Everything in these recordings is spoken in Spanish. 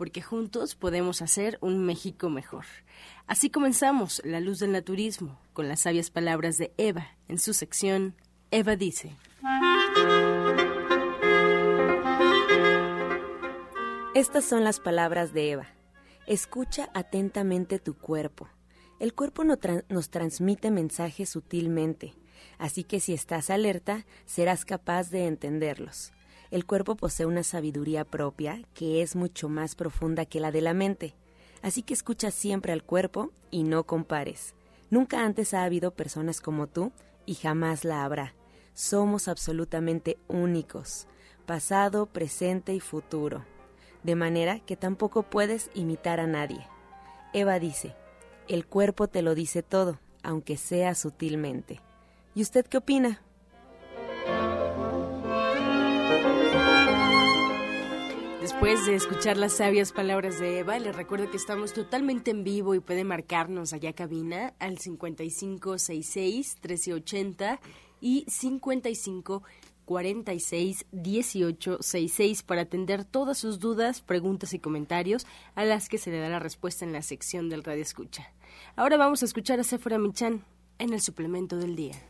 porque juntos podemos hacer un México mejor. Así comenzamos La Luz del Naturismo con las sabias palabras de Eva en su sección Eva dice. Estas son las palabras de Eva. Escucha atentamente tu cuerpo. El cuerpo nos transmite mensajes sutilmente, así que si estás alerta, serás capaz de entenderlos. El cuerpo posee una sabiduría propia que es mucho más profunda que la de la mente. Así que escucha siempre al cuerpo y no compares. Nunca antes ha habido personas como tú y jamás la habrá. Somos absolutamente únicos, pasado, presente y futuro. De manera que tampoco puedes imitar a nadie. Eva dice, el cuerpo te lo dice todo, aunque sea sutilmente. ¿Y usted qué opina? Después de escuchar las sabias palabras de Eva, les recuerdo que estamos totalmente en vivo y puede marcarnos allá cabina al 5566-1380 y 5546-1866 para atender todas sus dudas, preguntas y comentarios a las que se le da la respuesta en la sección del Radio Escucha. Ahora vamos a escuchar a Sephora Michan en el suplemento del día.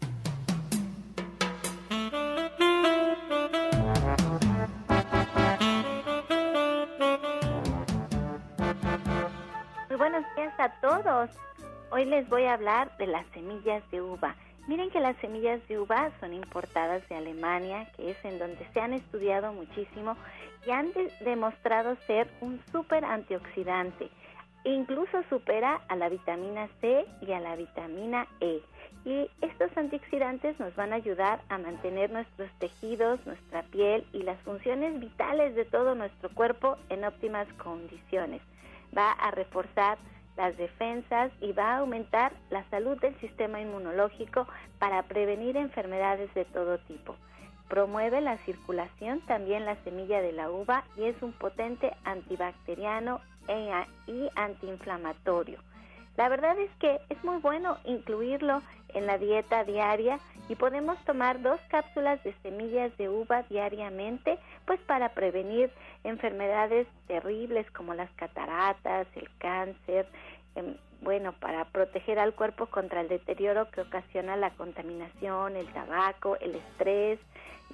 Hoy les voy a hablar de las semillas de uva. Miren que las semillas de uva son importadas de Alemania, que es en donde se han estudiado muchísimo y han demostrado ser un súper antioxidante. Incluso supera a la vitamina C y a la vitamina E. Y estos antioxidantes nos van a ayudar a mantener nuestros tejidos, nuestra piel y las funciones vitales de todo nuestro cuerpo en óptimas condiciones. Va a reforzar las defensas y va a aumentar la salud del sistema inmunológico para prevenir enfermedades de todo tipo. Promueve la circulación también la semilla de la uva y es un potente antibacteriano e y antiinflamatorio. La verdad es que es muy bueno incluirlo en la dieta diaria y podemos tomar dos cápsulas de semillas de uva diariamente, pues para prevenir enfermedades terribles como las cataratas, el cáncer, em, bueno, para proteger al cuerpo contra el deterioro que ocasiona la contaminación, el tabaco, el estrés.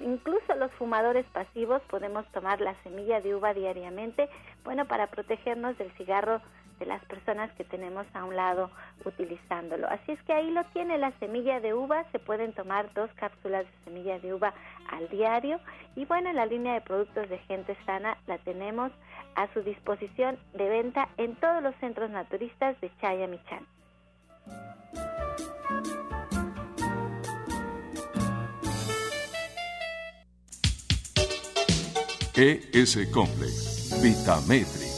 Incluso los fumadores pasivos podemos tomar la semilla de uva diariamente, bueno, para protegernos del cigarro de las personas que tenemos a un lado utilizándolo. Así es que ahí lo tiene la semilla de uva, se pueden tomar dos cápsulas de semilla de uva al diario y bueno, la línea de productos de gente sana la tenemos a su disposición de venta en todos los centros naturistas de Chayamichán. ES Complex, Vitametric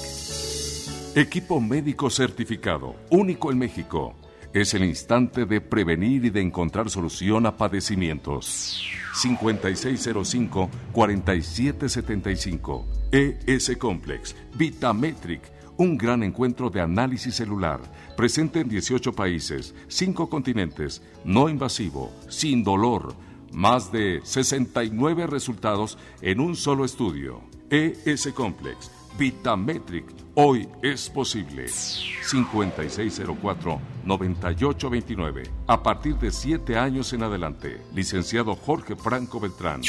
Equipo médico certificado, único en México. Es el instante de prevenir y de encontrar solución a padecimientos. 5605-4775. ES Complex. Vitametric. Un gran encuentro de análisis celular. Presente en 18 países, 5 continentes. No invasivo, sin dolor. Más de 69 resultados en un solo estudio. ES Complex Vitametric. Hoy es posible. 5604-9829. A partir de 7 años en adelante. Licenciado Jorge Franco Beltrán.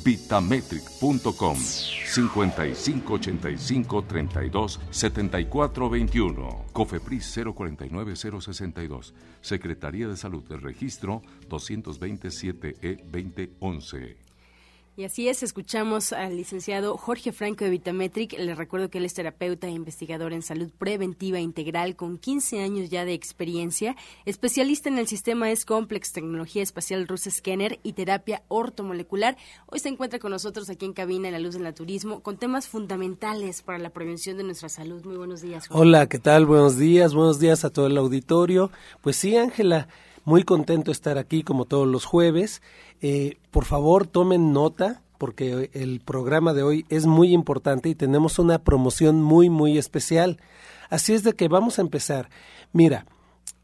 www.vitametric.com 5585 32 74 21 Cofepris 049062 Secretaría de Salud del Registro 227 E 2011 Y así es, escuchamos al licenciado Jorge Franco de Vitametric. Les recuerdo que él es terapeuta e investigador en salud preventiva integral con 15 años ya de experiencia, especialista en el sistema S-Complex, tecnología espacial Rusa Scanner y terapia ortomolecular. Hoy se encuentra con nosotros aquí en cabina en la luz del naturismo con temas fundamentales para la prevención de nuestra salud. Muy buenos días. Jorge. Hola, ¿qué tal? Buenos días, buenos días a todo el auditorio. Pues sí, Ángela, muy contento de estar aquí como todos los jueves. Eh, por favor, tomen nota porque el programa de hoy es muy importante y tenemos una promoción muy, muy especial. Así es de que vamos a empezar. Mira,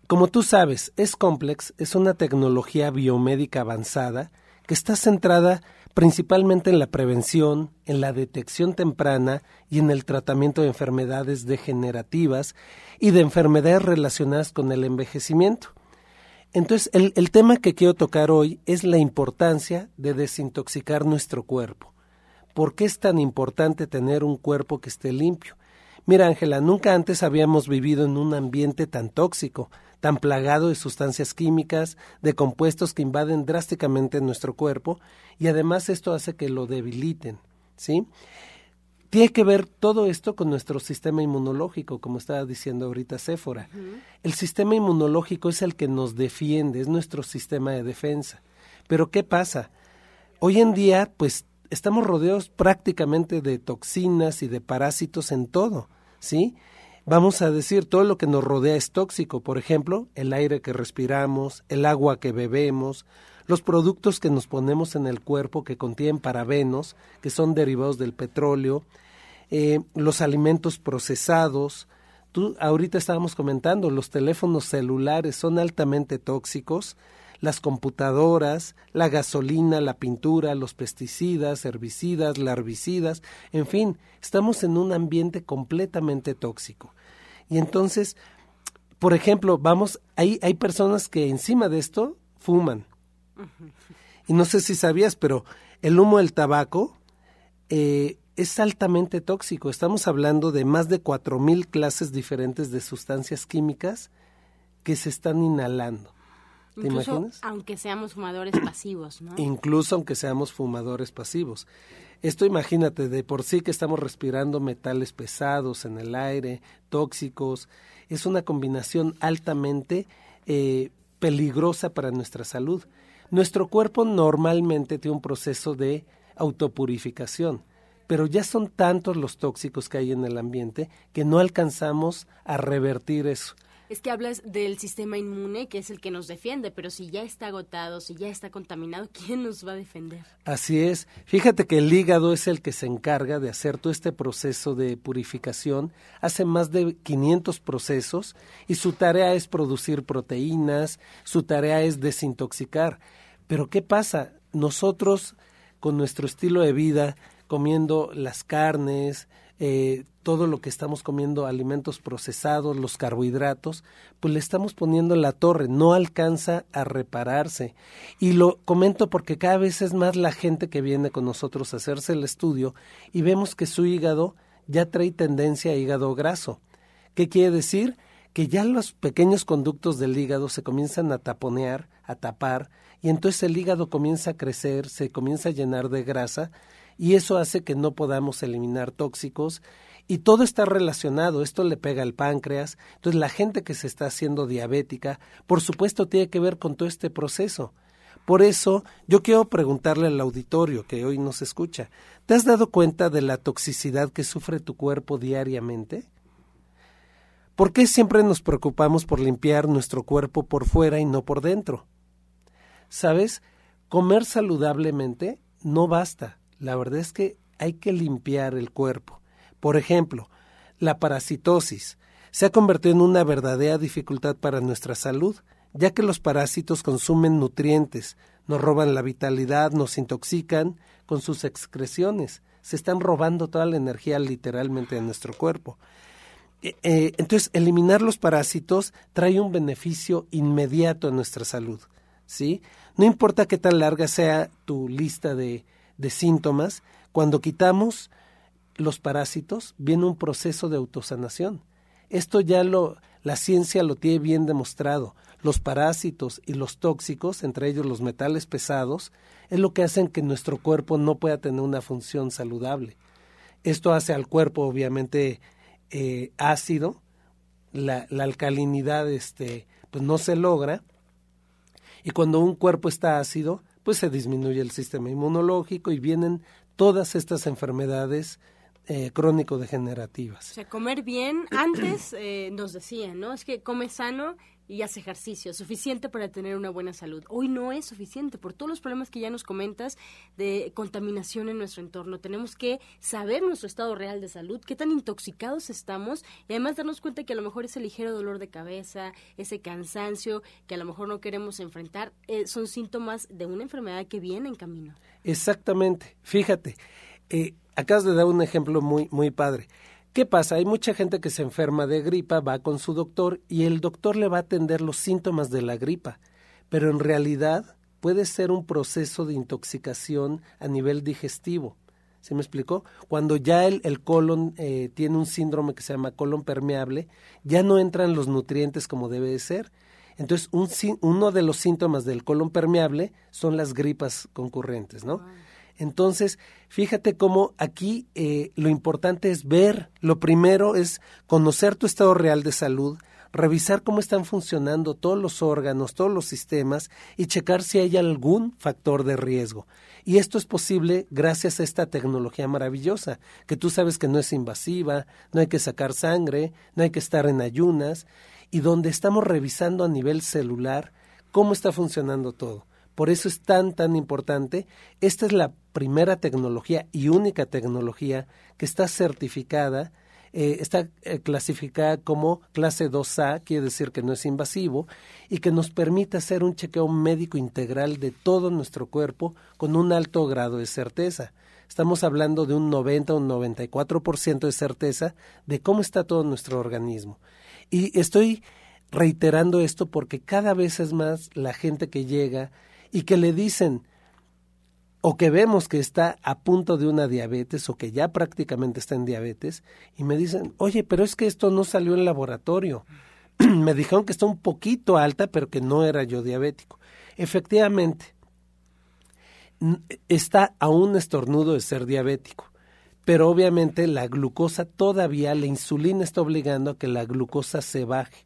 como tú sabes, S-Complex es una tecnología biomédica avanzada que está centrada principalmente en la prevención, en la detección temprana y en el tratamiento de enfermedades degenerativas y de enfermedades relacionadas con el envejecimiento. Entonces, el, el, tema que quiero tocar hoy es la importancia de desintoxicar nuestro cuerpo. ¿Por qué es tan importante tener un cuerpo que esté limpio? Mira, Ángela, nunca antes habíamos vivido en un ambiente tan tóxico, tan plagado de sustancias químicas, de compuestos que invaden drásticamente nuestro cuerpo, y además esto hace que lo debiliten, ¿sí? Tiene que ver todo esto con nuestro sistema inmunológico, como estaba diciendo ahorita Séfora. El sistema inmunológico es el que nos defiende, es nuestro sistema de defensa. Pero ¿qué pasa? Hoy en día, pues, estamos rodeados prácticamente de toxinas y de parásitos en todo, ¿sí? Vamos a decir, todo lo que nos rodea es tóxico, por ejemplo, el aire que respiramos, el agua que bebemos, los productos que nos ponemos en el cuerpo que contienen parabenos, que son derivados del petróleo, eh, los alimentos procesados. Tú ahorita estábamos comentando, los teléfonos celulares son altamente tóxicos, las computadoras, la gasolina, la pintura, los pesticidas, herbicidas, larvicidas, en fin, estamos en un ambiente completamente tóxico. Y entonces, por ejemplo, vamos, hay, hay personas que encima de esto fuman. Y no sé si sabías, pero el humo del tabaco eh, es altamente tóxico. Estamos hablando de más de cuatro mil clases diferentes de sustancias químicas que se están inhalando. ¿Te Incluso imaginas? aunque seamos fumadores pasivos, ¿no? Incluso aunque seamos fumadores pasivos. Esto imagínate, de por sí que estamos respirando metales pesados en el aire, tóxicos, es una combinación altamente eh, peligrosa para nuestra salud. Nuestro cuerpo normalmente tiene un proceso de autopurificación, pero ya son tantos los tóxicos que hay en el ambiente que no alcanzamos a revertir eso. Es que hablas del sistema inmune, que es el que nos defiende, pero si ya está agotado, si ya está contaminado, ¿quién nos va a defender? Así es. Fíjate que el hígado es el que se encarga de hacer todo este proceso de purificación. Hace más de 500 procesos y su tarea es producir proteínas, su tarea es desintoxicar. Pero ¿qué pasa? Nosotros, con nuestro estilo de vida, comiendo las carnes, eh, todo lo que estamos comiendo, alimentos procesados, los carbohidratos, pues le estamos poniendo en la torre, no alcanza a repararse. Y lo comento porque cada vez es más la gente que viene con nosotros a hacerse el estudio y vemos que su hígado ya trae tendencia a hígado graso. ¿Qué quiere decir? Que ya los pequeños conductos del hígado se comienzan a taponear, a tapar, y entonces el hígado comienza a crecer, se comienza a llenar de grasa, y eso hace que no podamos eliminar tóxicos y todo está relacionado, esto le pega al páncreas, entonces la gente que se está haciendo diabética, por supuesto tiene que ver con todo este proceso. Por eso yo quiero preguntarle al auditorio que hoy nos escucha, ¿te has dado cuenta de la toxicidad que sufre tu cuerpo diariamente? ¿Por qué siempre nos preocupamos por limpiar nuestro cuerpo por fuera y no por dentro? ¿Sabes? Comer saludablemente no basta. La verdad es que hay que limpiar el cuerpo. Por ejemplo, la parasitosis se ha convertido en una verdadera dificultad para nuestra salud, ya que los parásitos consumen nutrientes, nos roban la vitalidad, nos intoxican con sus excreciones, se están robando toda la energía literalmente de nuestro cuerpo. Eh, entonces, eliminar los parásitos trae un beneficio inmediato a nuestra salud, ¿sí? No importa qué tan larga sea tu lista de, de síntomas, cuando quitamos los parásitos, viene un proceso de autosanación. Esto ya lo, la ciencia lo tiene bien demostrado. los parásitos y los tóxicos, entre ellos los metales pesados, es lo que hacen que nuestro cuerpo no pueda tener una función saludable. Esto hace al cuerpo obviamente eh, ácido, la, la, alcalinidad este, pues no se logra, y cuando un cuerpo está ácido, pues se disminuye el sistema inmunológico y vienen todas estas enfermedades eh, crónico-degenerativas. O sea, comer bien, antes eh, nos decían, ¿no? Es que come sano y hace ejercicio, suficiente para tener una buena salud. Hoy no es suficiente por todos los problemas que ya nos comentas de contaminación en nuestro entorno. Tenemos que saber nuestro estado real de salud, qué tan intoxicados estamos y además darnos cuenta que a lo mejor ese ligero dolor de cabeza, ese cansancio que a lo mejor no queremos enfrentar, eh, son síntomas de una enfermedad que viene en camino. Exactamente. Fíjate, eh, acabas de dar un ejemplo muy, muy padre. ¿Qué pasa? Hay mucha gente que se enferma de gripa, va con su doctor y el doctor le va a atender los síntomas de la gripa, pero en realidad puede ser un proceso de intoxicación a nivel digestivo. ¿Se me explicó? Cuando ya el, el colon eh, tiene un síndrome que se llama colon permeable, ya no entran los nutrientes como debe de ser. Entonces, un, uno de los síntomas del colon permeable son las gripas concurrentes, ¿no? Entonces, fíjate cómo aquí eh, lo importante es ver, lo primero es conocer tu estado real de salud, revisar cómo están funcionando todos los órganos, todos los sistemas y checar si hay algún factor de riesgo. Y esto es posible gracias a esta tecnología maravillosa, que tú sabes que no es invasiva, no hay que sacar sangre, no hay que estar en ayunas, y donde estamos revisando a nivel celular cómo está funcionando todo. Por eso es tan, tan importante. Esta es la primera tecnología y única tecnología que está certificada, eh, está eh, clasificada como clase 2A, quiere decir que no es invasivo, y que nos permite hacer un chequeo médico integral de todo nuestro cuerpo con un alto grado de certeza. Estamos hablando de un 90 o un 94% de certeza de cómo está todo nuestro organismo. Y estoy reiterando esto porque cada vez es más la gente que llega y que le dicen o que vemos que está a punto de una diabetes o que ya prácticamente está en diabetes y me dicen, oye, pero es que esto no salió en laboratorio. me dijeron que está un poquito alta, pero que no era yo diabético. Efectivamente, está a un estornudo de ser diabético, pero obviamente la glucosa todavía, la insulina está obligando a que la glucosa se baje.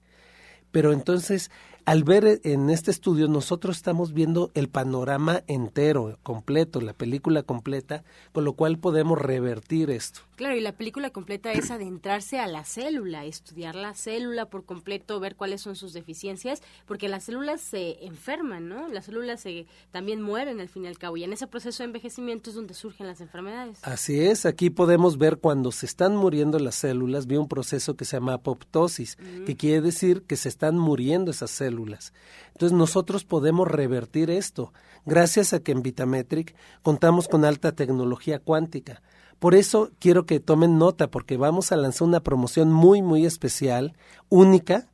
Pero entonces al ver en este estudio nosotros estamos viendo el panorama entero, completo, la película completa, con lo cual podemos revertir esto. Claro, y la película completa es adentrarse a la célula, estudiar la célula por completo, ver cuáles son sus deficiencias, porque las células se enferman, ¿no? Las células se, también mueren al fin y al cabo, y en ese proceso de envejecimiento es donde surgen las enfermedades. Así es, aquí podemos ver cuando se están muriendo las células, vi un proceso que se llama apoptosis, que quiere decir que se están muriendo esas células entonces nosotros podemos revertir esto gracias a que en Vitametric contamos con alta tecnología cuántica. Por eso quiero que tomen nota porque vamos a lanzar una promoción muy muy especial, única,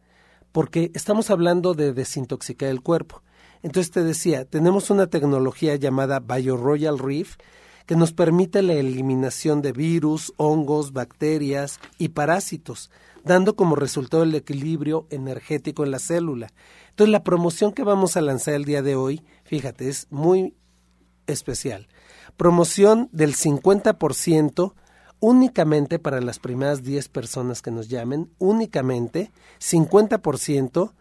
porque estamos hablando de desintoxicar el cuerpo. Entonces te decía, tenemos una tecnología llamada BioRoyal Reef que nos permite la eliminación de virus, hongos, bacterias y parásitos dando como resultado el equilibrio energético en la célula. Entonces la promoción que vamos a lanzar el día de hoy, fíjate, es muy especial. Promoción del 50% únicamente para las primeras 10 personas que nos llamen, únicamente 50%.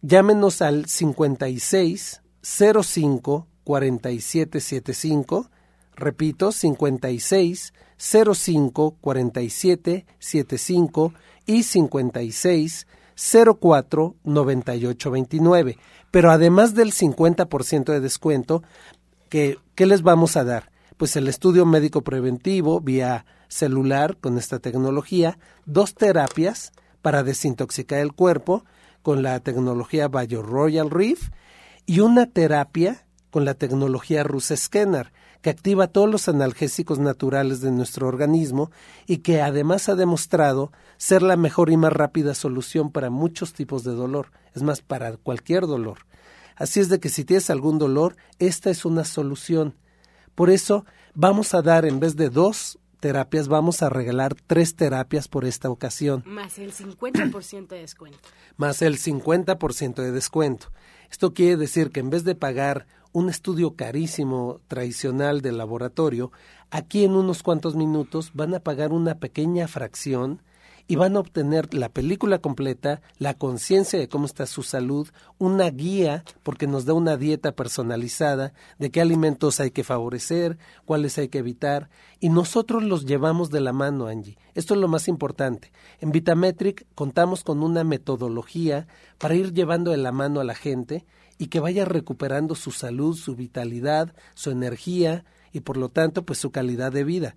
Llámenos al 56 05 4775 Repito, 56 05 47 75 y 56 04 98 29. Pero además del 50% de descuento, ¿qué, ¿qué les vamos a dar? Pues el estudio médico preventivo vía celular con esta tecnología, dos terapias para desintoxicar el cuerpo con la tecnología Bio Royal Reef y una terapia con la tecnología Rus Scanner que activa todos los analgésicos naturales de nuestro organismo y que además ha demostrado ser la mejor y más rápida solución para muchos tipos de dolor, es más, para cualquier dolor. Así es de que si tienes algún dolor, esta es una solución. Por eso vamos a dar en vez de dos terapias, vamos a regalar tres terapias por esta ocasión. Más el 50% de descuento. Más el 50% de descuento. Esto quiere decir que en vez de pagar un estudio carísimo tradicional del laboratorio, aquí en unos cuantos minutos van a pagar una pequeña fracción y van a obtener la película completa, la conciencia de cómo está su salud, una guía, porque nos da una dieta personalizada de qué alimentos hay que favorecer, cuáles hay que evitar, y nosotros los llevamos de la mano, Angie. Esto es lo más importante. En Vitametric contamos con una metodología para ir llevando de la mano a la gente y que vaya recuperando su salud, su vitalidad, su energía y por lo tanto pues su calidad de vida.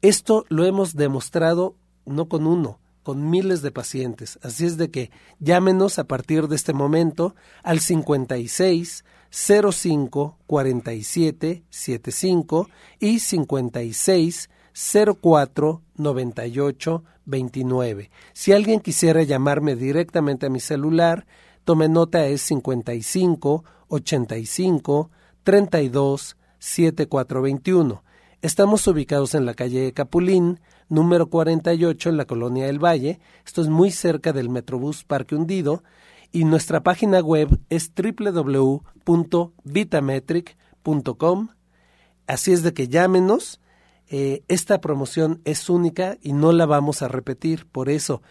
Esto lo hemos demostrado no con uno, con miles de pacientes. Así es de que llámenos a partir de este momento al 56 05 47 75 y 56 04 98 29. Si alguien quisiera llamarme directamente a mi celular, tome nota es 55 85 32 7421. Estamos ubicados en la calle Capulín, número 48 en la colonia del Valle. Esto es muy cerca del Metrobús Parque Hundido y nuestra página web es www.vitametric.com. Así es de que llámenos. Eh, esta promoción es única y no la vamos a repetir. Por eso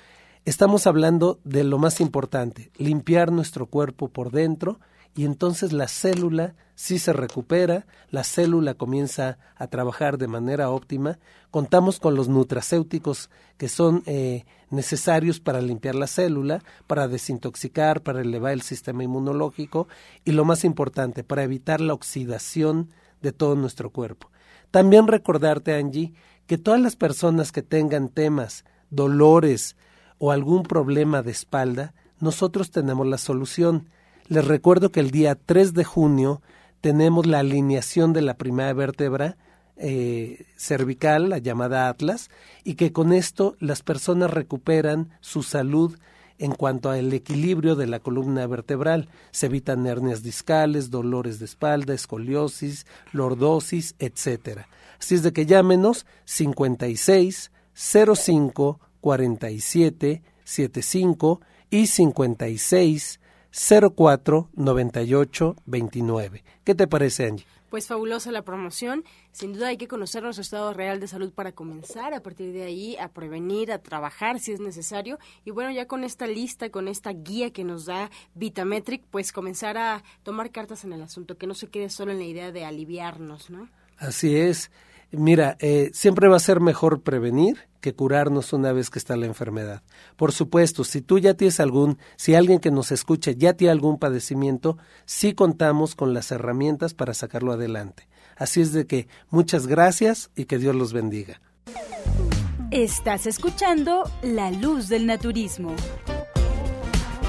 estamos hablando de lo más importante, limpiar nuestro cuerpo por dentro y entonces la célula sí se recupera, la célula comienza a trabajar de manera óptima, contamos con los nutracéuticos que son eh, necesarios para limpiar la célula, para desintoxicar, para elevar el sistema inmunológico y lo más importante, para evitar la oxidación de todo nuestro cuerpo. También recordarte, Angie, que todas las personas que tengan temas, dolores o algún problema de espalda, nosotros tenemos la solución les recuerdo que el día 3 de junio tenemos la alineación de la primera vértebra eh, cervical, la llamada Atlas, y que con esto las personas recuperan su salud en cuanto al equilibrio de la columna vertebral. Se evitan hernias discales, dolores de espalda, escoliosis, lordosis, etc. Así es de que llámenos 56 05 47 75 y 56 04 98 29. ¿Qué te parece, Angie? Pues fabulosa la promoción. Sin duda hay que conocer nuestro estado real de salud para comenzar a partir de ahí a prevenir, a trabajar si es necesario. Y bueno, ya con esta lista, con esta guía que nos da Vitametric, pues comenzar a tomar cartas en el asunto, que no se quede solo en la idea de aliviarnos, ¿no? Así es. Mira, eh, siempre va a ser mejor prevenir que curarnos una vez que está la enfermedad. Por supuesto, si tú ya tienes algún, si alguien que nos escucha ya tiene algún padecimiento, sí contamos con las herramientas para sacarlo adelante. Así es de que muchas gracias y que Dios los bendiga. Estás escuchando La Luz del Naturismo.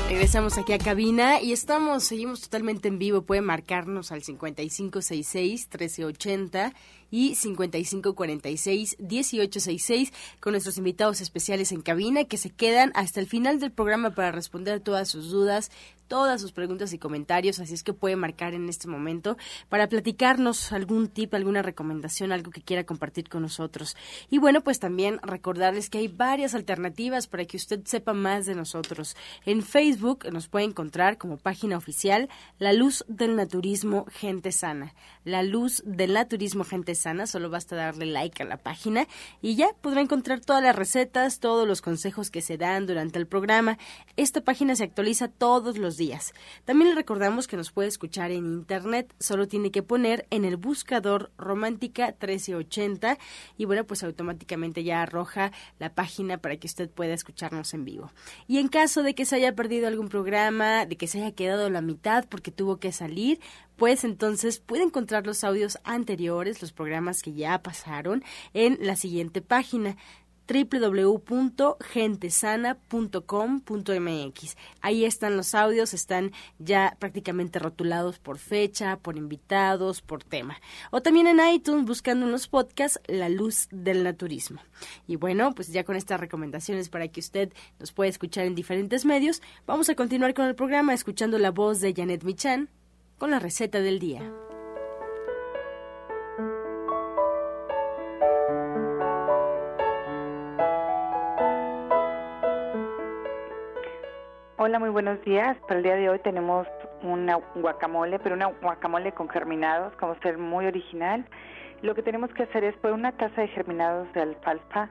Regresamos aquí a cabina y estamos, seguimos totalmente en vivo. Puede marcarnos al 5566-1380 y 5546-1866 con nuestros invitados especiales en cabina que se quedan hasta el final del programa para responder todas sus dudas, todas sus preguntas y comentarios, así es que puede marcar en este momento para platicarnos algún tip, alguna recomendación, algo que quiera compartir con nosotros. Y bueno, pues también recordarles que hay varias alternativas para que usted sepa más de nosotros. En Facebook nos puede encontrar como página oficial La Luz del Naturismo Gente Sana. La Luz del Naturismo Gente Sana, solo basta darle like a la página y ya podrá encontrar todas las recetas, todos los consejos que se dan durante el programa. Esta página se actualiza todos los días. También le recordamos que nos puede escuchar en internet, solo tiene que poner en el buscador Romántica 1380 y bueno, pues automáticamente ya arroja la página para que usted pueda escucharnos en vivo. Y en caso de que se haya perdido algún programa, de que se haya quedado la mitad porque tuvo que salir, pues entonces puede encontrar los audios anteriores, los programas que ya pasaron, en la siguiente página www.gentesana.com.mx. Ahí están los audios, están ya prácticamente rotulados por fecha, por invitados, por tema. O también en iTunes buscando en los podcasts La Luz del Naturismo. Y bueno, pues ya con estas recomendaciones para que usted nos pueda escuchar en diferentes medios, vamos a continuar con el programa escuchando la voz de Janet Michan con la receta del día. Hola, muy buenos días. Para el día de hoy tenemos una guacamole, pero una guacamole con germinados, como ser muy original. Lo que tenemos que hacer es poner una taza de germinados de alfalfa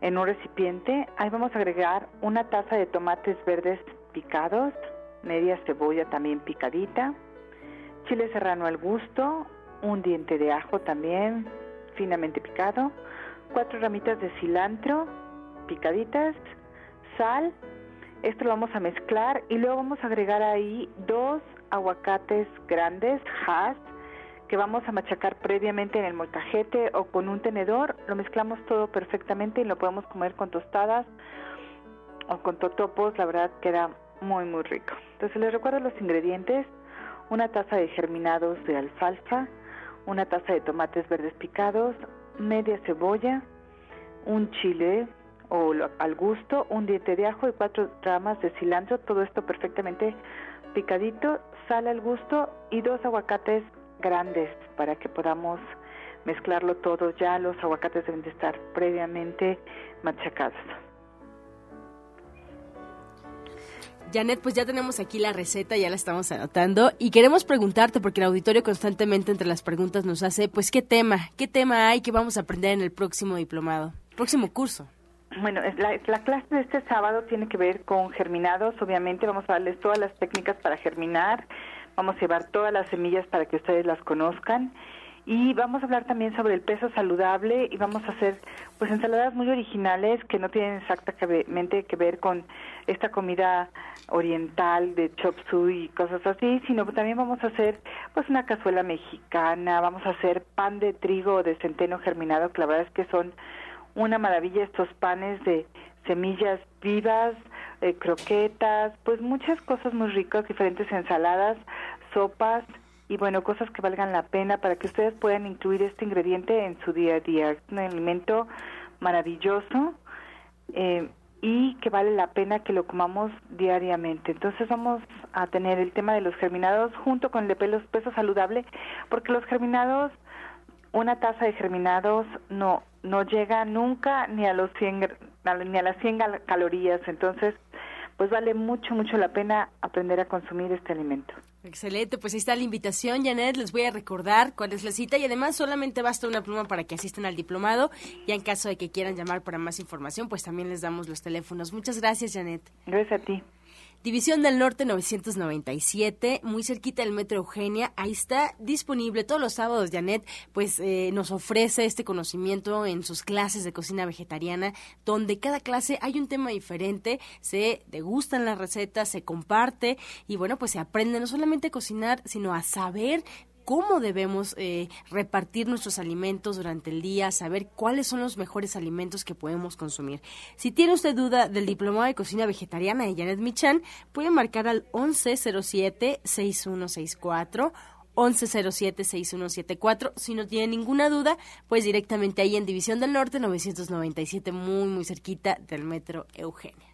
en un recipiente. Ahí vamos a agregar una taza de tomates verdes picados, media cebolla también picadita, chile serrano al gusto, un diente de ajo también finamente picado, cuatro ramitas de cilantro picaditas, sal, esto lo vamos a mezclar y luego vamos a agregar ahí dos aguacates grandes, has, que vamos a machacar previamente en el molcajete o con un tenedor. Lo mezclamos todo perfectamente y lo podemos comer con tostadas o con totopos. La verdad queda muy, muy rico. Entonces les recuerdo los ingredientes. Una taza de germinados de alfalfa, una taza de tomates verdes picados, media cebolla, un chile o al gusto, un diente de ajo y cuatro ramas de cilantro, todo esto perfectamente picadito, sal al gusto y dos aguacates grandes para que podamos mezclarlo todo. Ya los aguacates deben de estar previamente machacados. Janet, pues ya tenemos aquí la receta, ya la estamos anotando y queremos preguntarte, porque el auditorio constantemente entre las preguntas nos hace, pues, ¿qué tema? ¿Qué tema hay que vamos a aprender en el próximo diplomado, próximo curso? Bueno, la, la, clase de este sábado tiene que ver con germinados. Obviamente vamos a darles todas las técnicas para germinar. Vamos a llevar todas las semillas para que ustedes las conozcan. Y vamos a hablar también sobre el peso saludable y vamos a hacer pues ensaladas muy originales que no tienen exactamente que ver con esta comida oriental de chop suey y cosas así, sino también vamos a hacer pues una cazuela mexicana, vamos a hacer pan de trigo de centeno germinado, que la verdad es que son una maravilla estos panes de semillas vivas, eh, croquetas, pues muchas cosas muy ricas, diferentes ensaladas, sopas y bueno, cosas que valgan la pena para que ustedes puedan incluir este ingrediente en su día a día. Es un alimento maravilloso eh, y que vale la pena que lo comamos diariamente. Entonces vamos a tener el tema de los germinados junto con el de pelos, peso saludable, porque los germinados, una taza de germinados no no llega nunca ni a los 100 ni a las 100 calorías, entonces pues vale mucho mucho la pena aprender a consumir este alimento. Excelente, pues ahí está la invitación, Janet. Les voy a recordar cuál es la cita y además solamente basta una pluma para que asistan al diplomado. Y en caso de que quieran llamar para más información, pues también les damos los teléfonos. Muchas gracias, Janet. Gracias a ti. División del Norte 997, muy cerquita del Metro Eugenia. Ahí está disponible todos los sábados. Janet, pues eh, nos ofrece este conocimiento en sus clases de cocina vegetariana, donde cada clase hay un tema diferente, se degustan las recetas, se comparte y bueno, pues se aprende no solamente a cocinar, sino a saber cómo debemos eh, repartir nuestros alimentos durante el día, saber cuáles son los mejores alimentos que podemos consumir. Si tiene usted duda del diplomado de cocina vegetariana de Janet Michan, puede marcar al 1107-6164. 1107-6174. Si no tiene ninguna duda, pues directamente ahí en División del Norte 997, muy, muy cerquita del Metro Eugenia.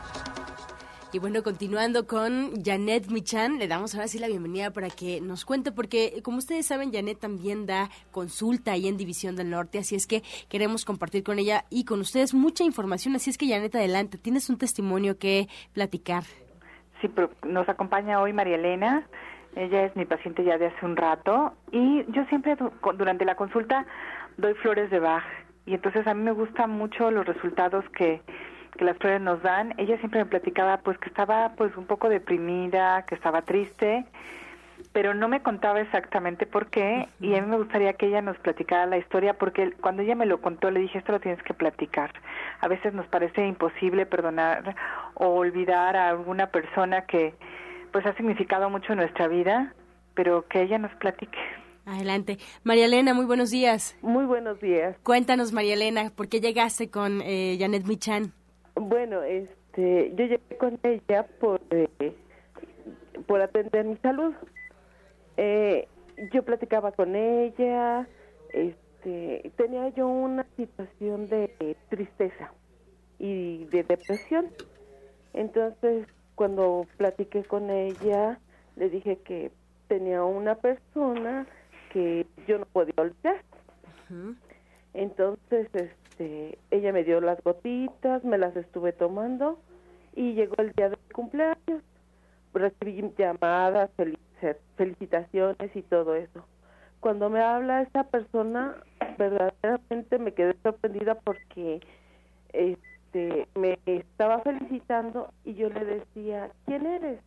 Y bueno, continuando con Janet Michan, le damos ahora sí la bienvenida para que nos cuente, porque como ustedes saben, Janet también da consulta ahí en División del Norte, así es que queremos compartir con ella y con ustedes mucha información, así es que Janet, adelante, tienes un testimonio que platicar. Sí, nos acompaña hoy María Elena, ella es mi paciente ya de hace un rato y yo siempre durante la consulta doy flores de Bach. Y entonces a mí me gustan mucho los resultados que que las flores nos dan, ella siempre me platicaba pues que estaba pues un poco deprimida, que estaba triste pero no me contaba exactamente por qué y a mí me gustaría que ella nos platicara la historia porque cuando ella me lo contó le dije esto lo tienes que platicar. A veces nos parece imposible perdonar o olvidar a alguna persona que pues ha significado mucho en nuestra vida, pero que ella nos platique. Adelante. María Elena, muy buenos días. Muy buenos días. Cuéntanos, María Elena, ¿por qué llegaste con eh, Janet Michan? Bueno, este, yo llegué con ella por, eh, por atender mi salud. Eh, yo platicaba con ella, este, tenía yo una situación de tristeza y de depresión. Entonces, cuando platiqué con ella, le dije que tenía una persona que yo no podía olvidar. Entonces, este, ella me dio las gotitas, me las estuve tomando y llegó el día de mi cumpleaños. Recibí llamadas, felicitaciones y todo eso. Cuando me habla esta persona, verdaderamente me quedé sorprendida porque este, me estaba felicitando y yo le decía, ¿quién eres?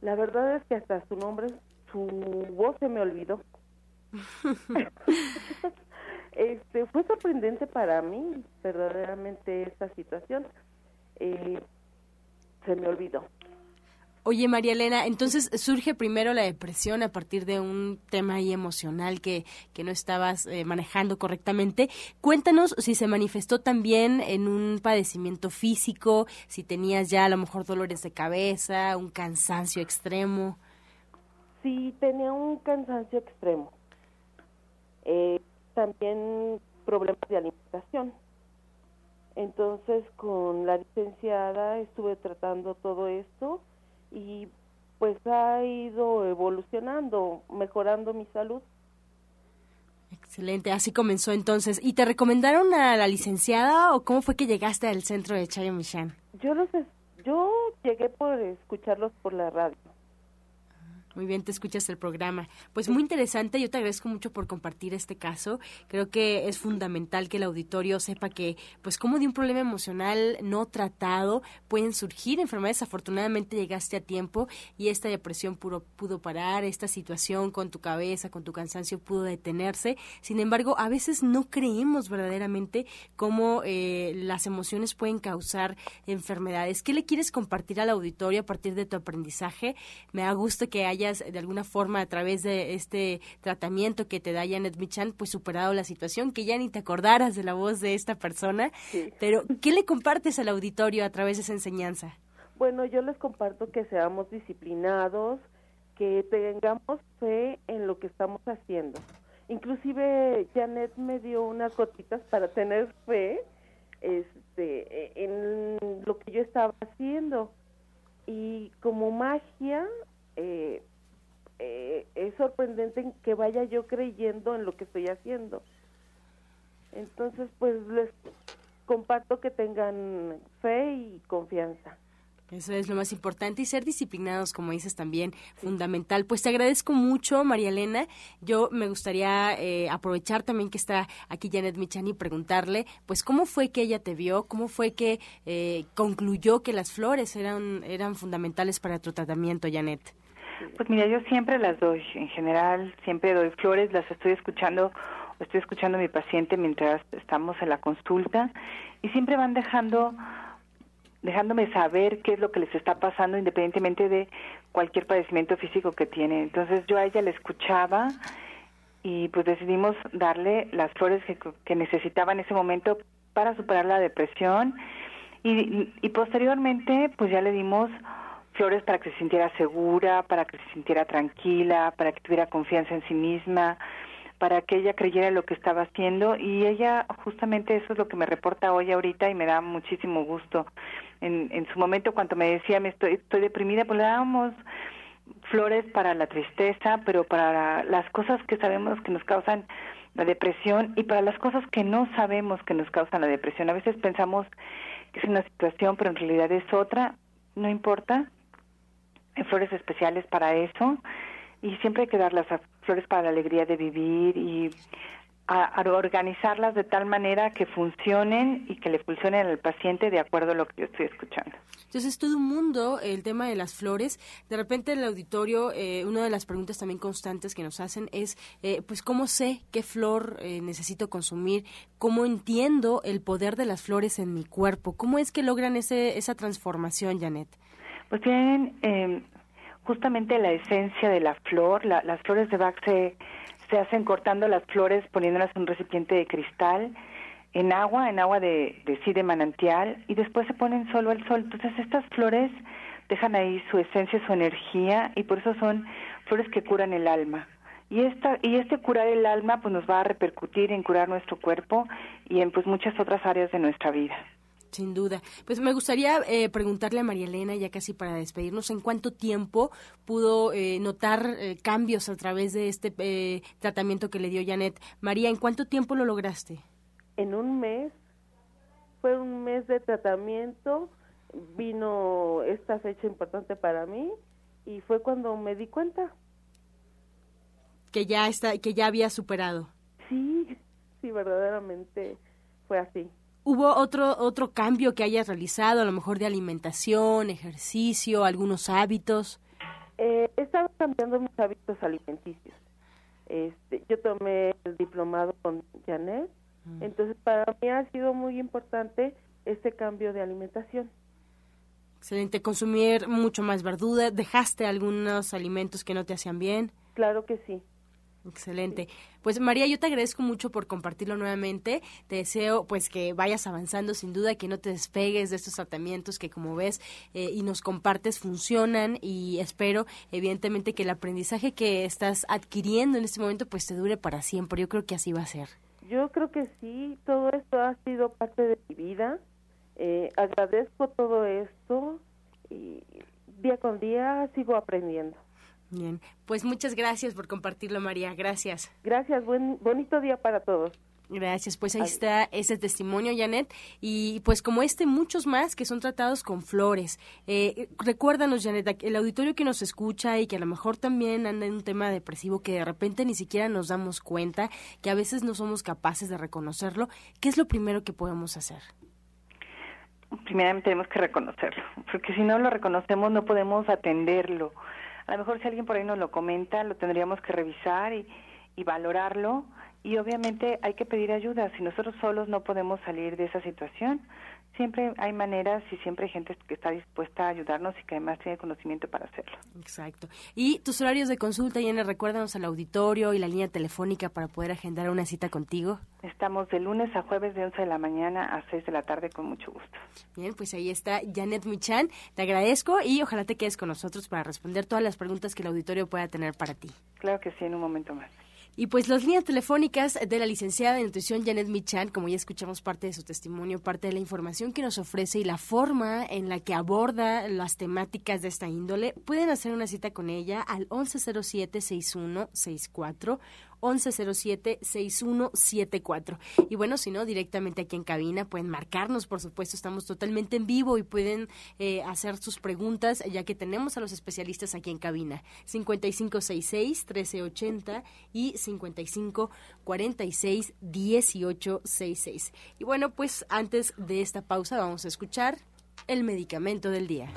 La verdad es que hasta su nombre, su voz se me olvidó. este fue sorprendente para mí verdaderamente esta situación eh, se me olvidó Oye, María Elena, entonces surge primero la depresión a partir de un tema ahí emocional que, que no estabas eh, manejando correctamente. Cuéntanos si se manifestó también en un padecimiento físico, si tenías ya a lo mejor dolores de cabeza, un cansancio extremo. Sí, tenía un cansancio extremo. Eh, también problemas de alimentación. Entonces, con la licenciada estuve tratando todo esto y pues ha ido evolucionando, mejorando mi salud. Excelente, así comenzó entonces. ¿Y te recomendaron a la licenciada o cómo fue que llegaste al centro de Chayo Michan? Yo los yo llegué por escucharlos por la radio. Muy bien, te escuchas el programa. Pues muy interesante, yo te agradezco mucho por compartir este caso. Creo que es fundamental que el auditorio sepa que, pues como de un problema emocional no tratado pueden surgir enfermedades. Afortunadamente llegaste a tiempo y esta depresión pudo, parar, esta situación con tu cabeza, con tu cansancio pudo detenerse. Sin embargo, a veces no creemos verdaderamente cómo eh, las emociones pueden causar enfermedades. ¿Qué le quieres compartir al auditorio a partir de tu aprendizaje? Me da gusto que haya de alguna forma a través de este tratamiento que te da Janet Michan, pues superado la situación, que ya ni te acordaras de la voz de esta persona, pero ¿qué le compartes al auditorio a través de esa enseñanza? Bueno, yo les comparto que seamos disciplinados, que tengamos fe en lo que estamos haciendo. Inclusive Janet me dio unas gotitas para tener fe este, en lo que yo estaba haciendo. Y como magia, eh, eh, es sorprendente que vaya yo creyendo en lo que estoy haciendo. Entonces, pues les comparto que tengan fe y confianza. Eso es lo más importante y ser disciplinados, como dices también, fundamental. Pues te agradezco mucho, María Elena. Yo me gustaría eh, aprovechar también que está aquí Janet Michani y preguntarle, pues, ¿cómo fue que ella te vio? ¿Cómo fue que eh, concluyó que las flores eran, eran fundamentales para tu tratamiento, Janet? Pues mira, yo siempre las doy, en general, siempre doy flores, las estoy escuchando, estoy escuchando a mi paciente mientras estamos en la consulta y siempre van dejando dejándome saber qué es lo que les está pasando independientemente de cualquier padecimiento físico que tiene. Entonces yo a ella le escuchaba y pues decidimos darle las flores que, que necesitaba en ese momento para superar la depresión y, y posteriormente pues ya le dimos flores para que se sintiera segura, para que se sintiera tranquila, para que tuviera confianza en sí misma, para que ella creyera en lo que estaba haciendo y ella justamente eso es lo que me reporta hoy ahorita y me da muchísimo gusto. En, en su momento cuando me decía me estoy, estoy deprimida, pues le dábamos flores para la tristeza, pero para las cosas que sabemos que nos causan la depresión y para las cosas que no sabemos que nos causan la depresión. A veces pensamos que es una situación, pero en realidad es otra. No importa, flores especiales para eso y siempre hay que dar las flores para la alegría de vivir y a, organizarlas de tal manera que funcionen y que le funcionen al paciente de acuerdo a lo que yo estoy escuchando. Entonces, todo un mundo, el tema de las flores, de repente en el auditorio, eh, una de las preguntas también constantes que nos hacen es, eh, pues, ¿cómo sé qué flor eh, necesito consumir? ¿Cómo entiendo el poder de las flores en mi cuerpo? ¿Cómo es que logran ese, esa transformación, Janet? Pues tienen em, justamente la esencia de la flor, las flores de Bach se se hacen cortando las flores, poniéndolas en un recipiente de cristal, en agua, en agua de, de sí de manantial, y después se ponen solo al sol. Entonces estas flores dejan ahí su esencia, su energía, y por eso son flores que curan el alma. Y esta y este curar el alma pues nos va a repercutir en curar nuestro cuerpo y en pues muchas otras áreas de nuestra vida. Sin duda. Pues me gustaría eh, preguntarle a María Elena, ya casi para despedirnos, ¿en cuánto tiempo pudo eh, notar eh, cambios a través de este tratamiento que le dio Janet? María, ¿en cuánto tiempo lo lograste? En un mes. Fue un mes de tratamiento. Vino esta fecha importante para mí y fue cuando me di cuenta. Que ya, está, que ya había superado. Sí, sí, verdaderamente fue así. ¿Hubo otro, otro cambio que hayas realizado, a lo mejor de alimentación, ejercicio, algunos hábitos? Eh, he estado cambiando mis hábitos alimenticios. Este, yo tomé el diplomado con Janet, mm. entonces para mí ha sido muy importante este cambio de alimentación. Excelente, consumir mucho más verdura, dejaste algunos alimentos que no te hacían bien. Claro que sí. Excelente. Pues María, yo te agradezco mucho por compartirlo nuevamente. Te deseo pues que vayas avanzando sin duda, que no te despegues de estos tratamientos que como ves eh, y nos compartes funcionan y espero evidentemente que el aprendizaje que estás adquiriendo en este momento pues te dure para siempre. Yo creo que así va a ser. Yo creo que sí, todo esto ha sido parte de mi vida. Eh, agradezco todo esto y día con día sigo aprendiendo. Bien, pues muchas gracias por compartirlo, María. Gracias. Gracias, buen, bonito día para todos. Gracias, pues ahí está ese testimonio, Janet. Y pues como este, muchos más que son tratados con flores. Eh, recuérdanos, Janet, el auditorio que nos escucha y que a lo mejor también anda en un tema depresivo que de repente ni siquiera nos damos cuenta, que a veces no somos capaces de reconocerlo, ¿qué es lo primero que podemos hacer? Primeramente tenemos que reconocerlo, porque si no lo reconocemos no podemos atenderlo a lo mejor si alguien por ahí nos lo comenta, lo tendríamos que revisar y, y valorarlo y obviamente hay que pedir ayuda. Si nosotros solos no podemos salir de esa situación, siempre hay maneras y siempre hay gente que está dispuesta a ayudarnos y que además tiene conocimiento para hacerlo. Exacto. Y tus horarios de consulta, Yana, recuérdanos al auditorio y la línea telefónica para poder agendar una cita contigo. Estamos de lunes a jueves de 11 de la mañana a 6 de la tarde con mucho gusto. Bien, pues ahí está Janet Michan. Te agradezco y ojalá te quedes con nosotros para responder todas las preguntas que el auditorio pueda tener para ti. Claro que sí, en un momento más. Y pues las líneas telefónicas de la licenciada en nutrición Janet Michan, como ya escuchamos parte de su testimonio, parte de la información que nos ofrece y la forma en la que aborda las temáticas de esta índole, pueden hacer una cita con ella al 1107-6164 1107-6174. Y bueno, si no, directamente aquí en cabina pueden marcarnos, por supuesto, estamos totalmente en vivo y pueden eh, hacer sus preguntas, ya que tenemos a los especialistas aquí en cabina. 5566-1380 y 5546-1866. Y bueno, pues antes de esta pausa vamos a escuchar el medicamento del día.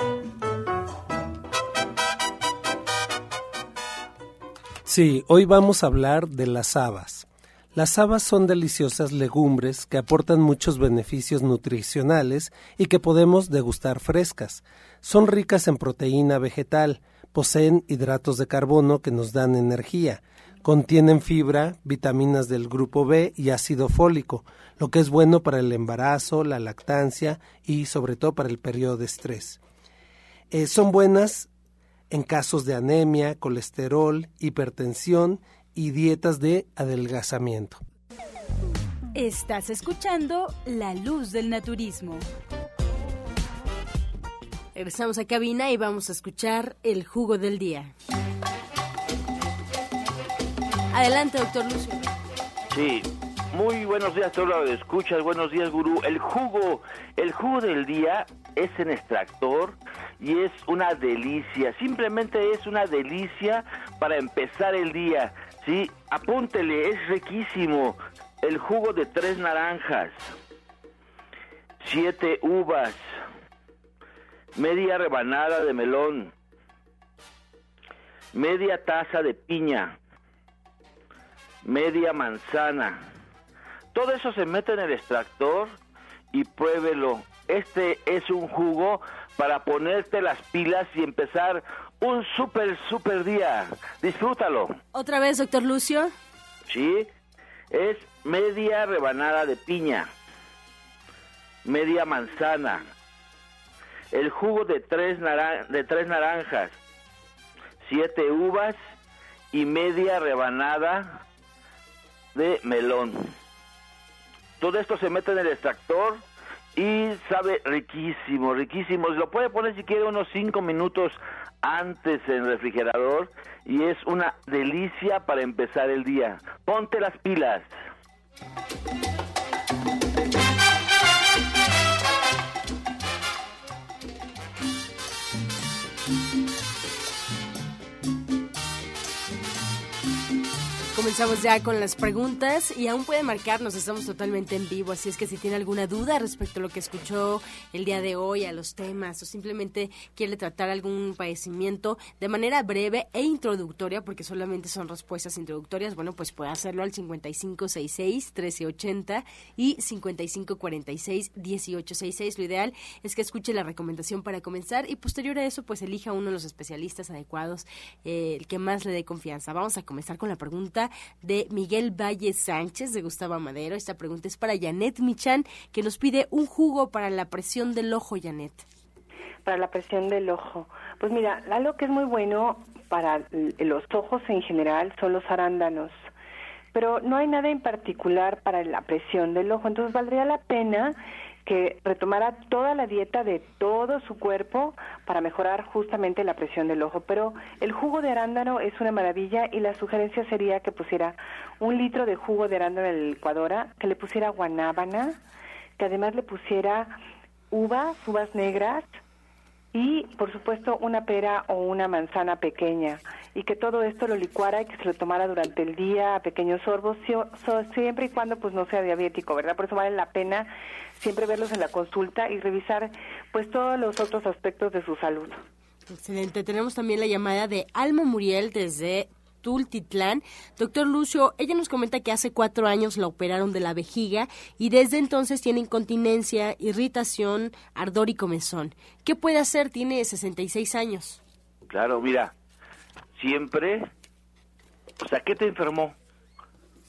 Sí, hoy vamos a hablar de las habas. Las habas son deliciosas legumbres que aportan muchos beneficios nutricionales y que podemos degustar frescas. Son ricas en proteína vegetal, poseen hidratos de carbono que nos dan energía, contienen fibra, vitaminas del grupo B y ácido fólico, lo que es bueno para el embarazo, la lactancia y sobre todo para el periodo de estrés. Eh, son buenas en casos de anemia, colesterol, hipertensión y dietas de adelgazamiento. Estás escuchando La Luz del Naturismo. Regresamos a cabina y vamos a escuchar el jugo del día. Adelante, doctor Lucio. Sí, muy buenos días, todo lo escuchas. Buenos días, gurú. El jugo, el jugo del día es en extractor y es una delicia. Simplemente es una delicia para empezar el día. Sí, apúntele, es riquísimo. el jugo de tres naranjas, siete uvas, media rebanada de melón, media taza de piña, media manzana. Todo eso se mete en el extractor y pruébelo. Este es un jugo para ponerte las pilas y empezar un súper, súper día. Disfrútalo. Otra vez, doctor Lucio. Sí, es media rebanada de piña, media manzana, el jugo de tres, de tres naranjas, siete uvas y media rebanada de melón. Todo esto se mete en el extractor y sabe riquísimo, riquísimo. Lo puede poner si quiere unos cinco minutos antes en el refrigerador y es una delicia para empezar el día. Ponte las pilas. Comenzamos ya con las preguntas y aún puede marcarnos, estamos totalmente en vivo, así es que si tiene alguna duda respecto a lo que escuchó el día de hoy, a los temas, o simplemente quiere tratar algún padecimiento de manera breve e introductoria, porque solamente son respuestas introductorias, bueno, pues puede hacerlo al 5566-1380 y 5546-1866. Lo ideal es que escuche la recomendación para comenzar y posterior a eso, pues elija uno de los especialistas adecuados, eh, el que más le dé confianza. Vamos a comenzar con la pregunta de Miguel Valle Sánchez de Gustavo Madero. Esta pregunta es para Janet Michan, que nos pide un jugo para la presión del ojo, Janet. Para la presión del ojo. Pues mira, algo que es muy bueno para los ojos en general son los arándanos pero no hay nada en particular para la presión del ojo. Entonces valdría la pena que retomara toda la dieta de todo su cuerpo para mejorar justamente la presión del ojo. Pero el jugo de arándano es una maravilla y la sugerencia sería que pusiera un litro de jugo de arándano en la licuadora, que le pusiera guanábana, que además le pusiera uvas, uvas negras, y por supuesto una pera o una manzana pequeña y que todo esto lo licuara y que se lo tomara durante el día a pequeños sorbos siempre y cuando pues no sea diabético, ¿verdad? Por eso vale la pena siempre verlos en la consulta y revisar pues todos los otros aspectos de su salud. Excelente. Tenemos también la llamada de Alma Muriel desde Doctor Lucio, ella nos comenta que hace cuatro años la operaron de la vejiga y desde entonces tiene incontinencia, irritación, ardor y comezón. ¿Qué puede hacer? Tiene 66 años. Claro, mira, siempre, o sea, ¿qué te enfermó?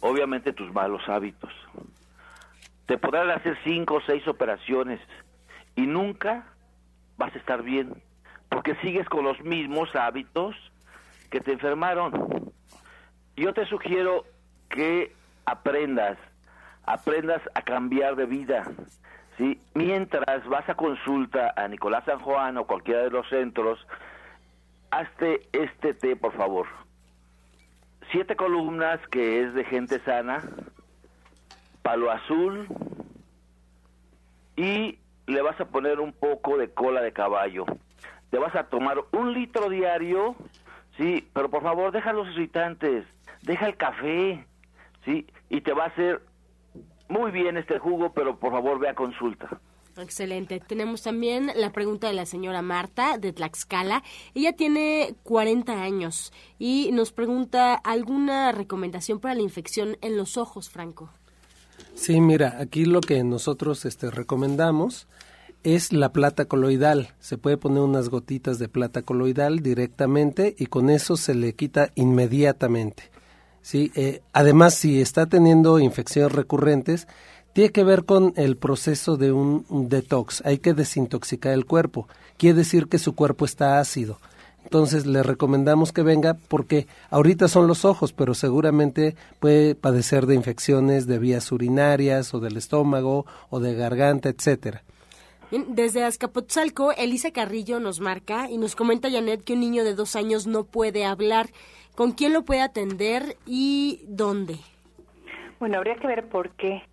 Obviamente tus malos hábitos. Te podrán hacer cinco o seis operaciones y nunca vas a estar bien porque sigues con los mismos hábitos que te enfermaron. Yo te sugiero que aprendas, aprendas a cambiar de vida. ¿sí? Mientras vas a consulta a Nicolás San Juan o cualquiera de los centros, hazte este té, por favor. Siete columnas que es de gente sana, palo azul y le vas a poner un poco de cola de caballo. Te vas a tomar un litro diario Sí, pero por favor, deja los irritantes, deja el café, ¿sí? Y te va a hacer muy bien este jugo, pero por favor ve a consulta. Excelente. Tenemos también la pregunta de la señora Marta de Tlaxcala. Ella tiene 40 años y nos pregunta alguna recomendación para la infección en los ojos, Franco. Sí, mira, aquí lo que nosotros este, recomendamos es la plata coloidal. Se puede poner unas gotitas de plata coloidal directamente y con eso se le quita inmediatamente. ¿Sí? Eh, además, si está teniendo infecciones recurrentes, tiene que ver con el proceso de un, detox. Hay que desintoxicar el cuerpo. Quiere decir que su cuerpo está ácido. Entonces le recomendamos que venga porque ahorita son los ojos, pero seguramente puede padecer de infecciones de vías urinarias o del estómago o de garganta, etcétera. Desde Azcapotzalco, Elisa Carrillo nos marca y nos comenta Janet que un niño de dos años no puede hablar. ¿Con quién lo puede atender y dónde? Bueno, habría que ver por qué.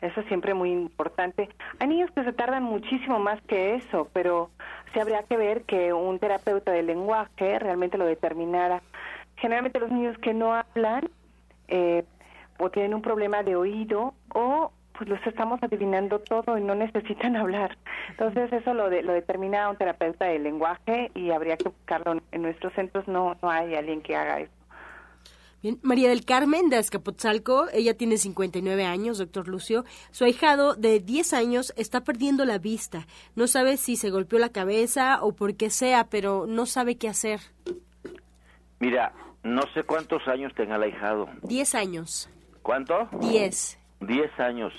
Eso es siempre muy importante. Hay niños que se tardan muchísimo más que eso, pero sí habría que ver que un terapeuta del lenguaje realmente lo determinara. Generalmente los niños que no hablan, eh, o tienen un problema de oído o pues los estamos adivinando todo y no necesitan hablar. Entonces eso lo, de, lo determina un terapeuta del lenguaje y habría que buscarlo. En nuestros centros no, no hay alguien que haga eso. Bien, María del Carmen de Azcapotzalco, ella tiene 59 años, doctor Lucio. Su ahijado de 10 años está perdiendo la vista. No sabe si se golpeó la cabeza o por qué sea, pero no sabe qué hacer. Mira, no sé cuántos años tenga el ahijado. 10 años. ¿Cuánto? 10. 10 años.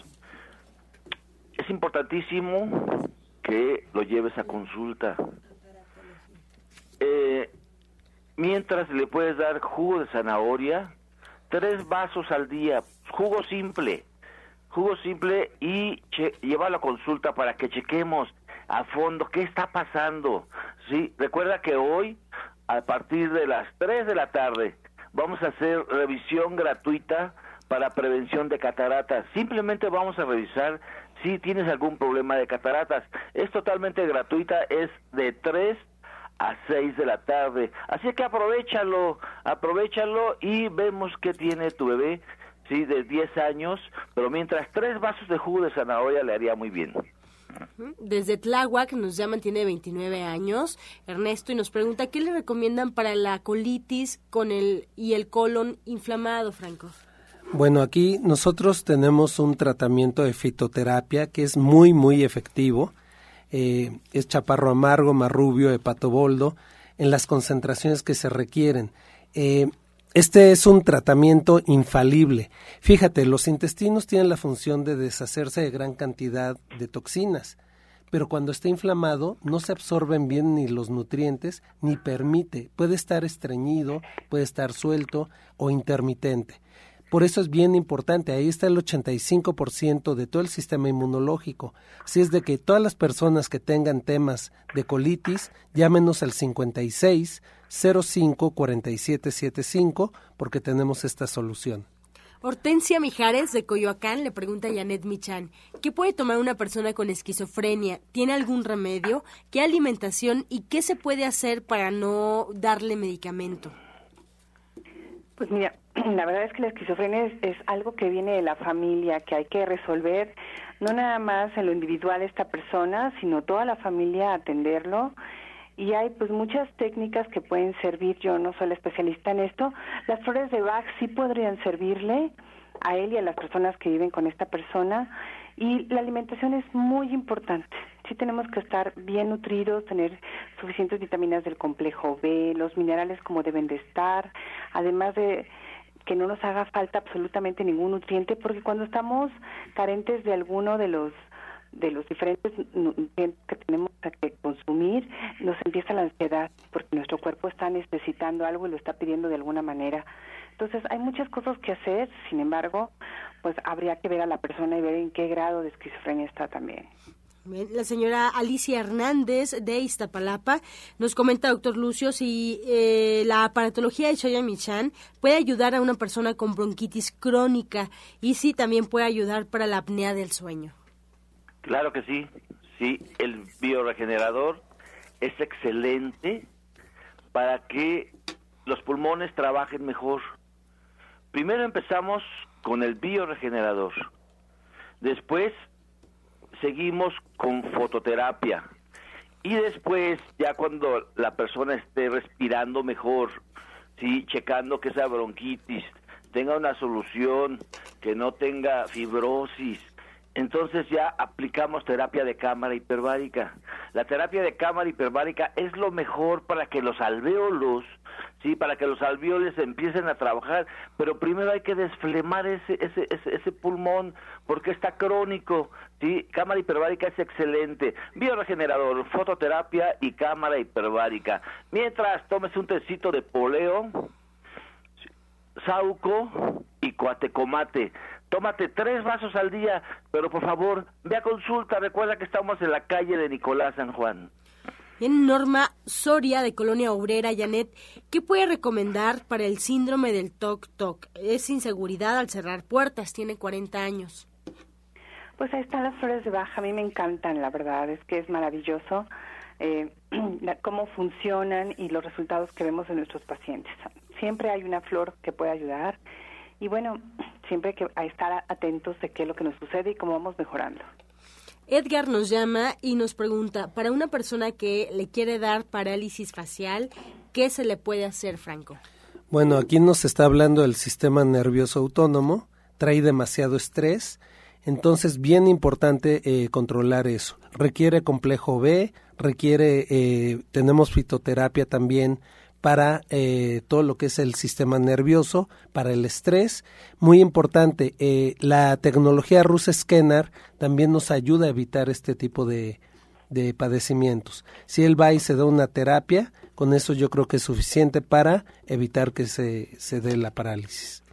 Es importantísimo que lo lleves a consulta. Eh, mientras le puedes dar jugo de zanahoria, tres vasos al día, jugo simple, jugo simple y lleva a la consulta para que chequemos a fondo qué está pasando. Sí, recuerda que hoy a partir de las 3 de la tarde vamos a hacer revisión gratuita para prevención de cataratas. Simplemente vamos a revisar si tienes algún problema de cataratas. Es totalmente gratuita, es de 3 a 6 de la tarde. Así que aprovechalo, aprovechalo y vemos qué tiene tu bebé, sí, de 10 años, pero mientras tres vasos de jugo de zanahoria le haría muy bien. Desde Tláhuac nos llaman, tiene 29 años, Ernesto, y nos pregunta qué le recomiendan para la colitis con el y el colon inflamado, Franco. Bueno, aquí nosotros tenemos un tratamiento de fitoterapia que es muy, muy efectivo. Eh, es chaparro amargo, marrubio, hepatoboldo, en las concentraciones que se requieren. Eh, este es un tratamiento infalible. Fíjate, los intestinos tienen la función de deshacerse de gran cantidad de toxinas, pero cuando está inflamado no se absorben bien ni los nutrientes ni permite, puede estar estreñido, puede estar suelto o intermitente. Por eso es bien importante, ahí está el 85% de todo el sistema inmunológico. Si es de que todas las personas que tengan temas de colitis, llámenos al 56 05 4775 porque tenemos esta solución. Hortensia Mijares de Coyoacán le pregunta a Janet Michan, ¿qué puede tomar una persona con esquizofrenia? ¿Tiene algún remedio? ¿Qué alimentación y qué se puede hacer para no darle medicamento? Pues mira, la verdad es que la esquizofrenia es, algo que viene de la familia, que hay que resolver, no nada más en lo individual esta persona, sino toda la familia atenderlo. Y hay pues muchas técnicas que pueden servir, yo no soy la especialista en esto. Las flores de Bach sí podrían servirle a él y a las personas que viven con esta persona. Y la alimentación es muy importante. Sí tenemos que estar bien nutridos, tener suficientes vitaminas del complejo B, los minerales como deben de estar, además de que no nos haga falta absolutamente ningún nutriente, porque cuando estamos carentes de alguno de los de los diferentes nutrientes que tenemos que consumir, nos empieza la ansiedad, porque nuestro cuerpo está necesitando algo y lo está pidiendo de alguna manera. Entonces, hay muchas cosas que hacer, sin embargo, pues habría que ver a la persona y ver en qué grado de esquizofrenia está también. La señora Alicia Hernández de Iztapalapa nos comenta, doctor Lucio, si eh, la aparatología de Shoya Michan puede ayudar a una persona con bronquitis crónica y si también puede ayudar para la apnea del sueño. Claro que sí, sí, el bioregenerador es excelente para que los pulmones trabajen mejor. Primero empezamos con el bioregenerador, después seguimos con fototerapia. Y después, ya cuando la persona esté respirando mejor, sí, checando que esa bronquitis tenga una solución, que no tenga fibrosis, entonces ya aplicamos terapia de cámara hiperbárica. La terapia de cámara hiperbárica es lo mejor para que los alvéolos, sí, para que los alvéolos empiecen a trabajar, pero primero hay que desflemar ese, ese, ese, pulmón porque está crónico, sí. Cámara hiperbárica es excelente. Bioregenerador, fototerapia y cámara hiperbárica. Mientras tomes un tecito de poleo, sauco y cuatecomate Tómate tres vasos al día, pero por favor, ve a consulta. Recuerda que estamos en la calle de Nicolás San Juan. Bien, Norma Soria de Colonia Obrera, Janet, ¿qué puede recomendar para el síndrome del TOC-TOC? Es inseguridad al cerrar puertas, tiene 40 años. Pues ahí están las flores de baja, a mí me encantan, la verdad, es que es maravilloso eh, cómo funcionan y los resultados que vemos en nuestros pacientes. Siempre hay una flor que puede ayudar y bueno, siempre hay que estar atentos de qué es lo que nos sucede y cómo vamos mejorando. Edgar nos llama y nos pregunta, para una persona que le quiere dar parálisis facial, ¿qué se le puede hacer, Franco? Bueno, aquí nos está hablando del sistema nervioso autónomo, trae demasiado estrés, entonces bien importante eh, controlar eso. Requiere complejo B, requiere, eh, tenemos fitoterapia también para eh, todo lo que es el sistema nervioso, para el estrés. Muy importante, eh, la tecnología rusa Scanner también nos ayuda a evitar este tipo de, de padecimientos. Si él va y se da una terapia, con eso yo creo que es suficiente para evitar que se, se dé la parálisis.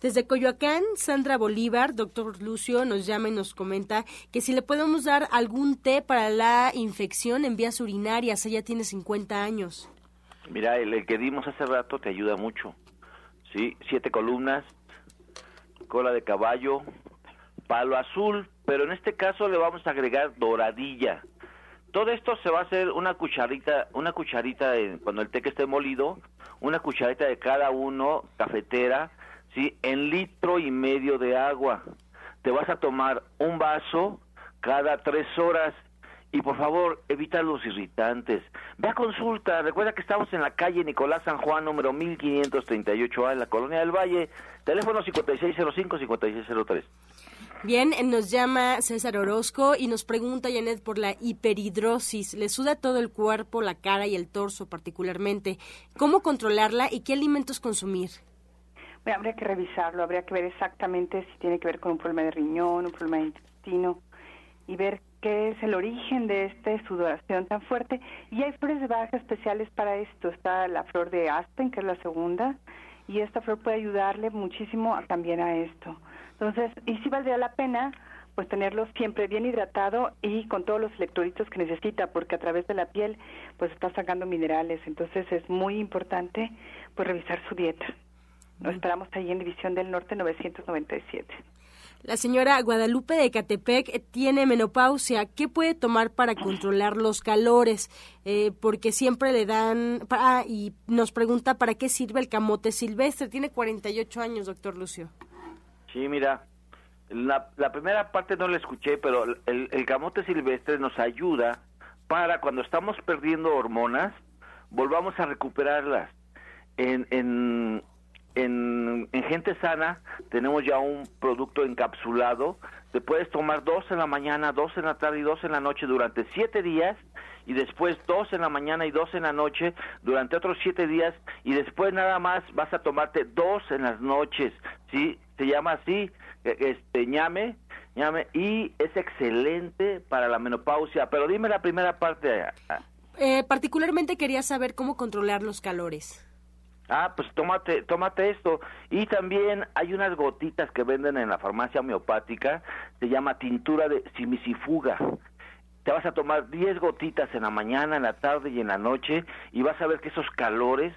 Desde Coyoacán, Sandra Bolívar, doctor Lucio, nos llama y nos comenta que si le podemos dar algún té para la infección en vías urinarias. Ella tiene 50 años. Mira, el, que dimos hace rato te ayuda mucho. Sí, siete columnas, cola de caballo, palo azul, pero en este caso le vamos a agregar doradilla. Todo esto se va a hacer una cucharita, una cucharita cuando el té que esté molido, una cucharita de cada uno, cafetera, sí, en litro y medio de agua. Te vas a tomar un vaso cada tres horas y por favor evita los irritantes. Ve a consulta, recuerda que estamos en la calle Nicolás San Juan, número 1538A, en la Colonia del Valle, teléfono 5605-5603. Bien, nos llama César Orozco y nos pregunta Janet por la hiperhidrosis. Le suda todo el cuerpo, la cara y el torso particularmente. ¿Cómo controlarla y qué alimentos consumir? Bueno, habría que revisarlo, habría que ver exactamente si tiene que ver con un problema de riñón, un problema de intestino y ver qué es el origen de esta sudoración tan fuerte. Y hay flores de baja especiales para esto. Está la flor de Aspen, que es la segunda, y esta flor puede ayudarle muchísimo también a esto. Entonces, y sí valdría la pena pues tenerlo siempre bien hidratado y con todos los electrolitos que necesita, porque a través de la piel pues está sacando minerales, entonces es muy importante pues revisar su dieta. Lo esperamos ahí en División del Norte 997. La señora Guadalupe de Catepec tiene menopausia. ¿Qué puede tomar para controlar los calores? Eh, porque siempre le dan... Ah, y nos pregunta para qué sirve el camote silvestre. Tiene 48 años, doctor Lucio. Sí, mira, la, primera parte no la escuché, pero el, el camote silvestre nos ayuda para cuando estamos perdiendo hormonas, volvamos a recuperarlas. En, en, en, gente sana tenemos ya un producto encapsulado. Te puedes tomar dos en la mañana, dos en la tarde y dos en la noche durante siete días y después dos en la mañana y dos en la noche durante otros siete días y después nada más vas a tomarte dos en las noches, ¿sí? Se llama así, e, este ñame, y es excelente para la menopausia. Pero dime la primera parte. Eh, particularmente quería saber cómo controlar los calores. Ah, pues tómate, tómate esto. Y también hay unas gotitas que venden en la farmacia homeopática, se llama tintura de simisifuga. Te vas a tomar 10 gotitas en la mañana, en la tarde y en la noche y vas a ver que esos calores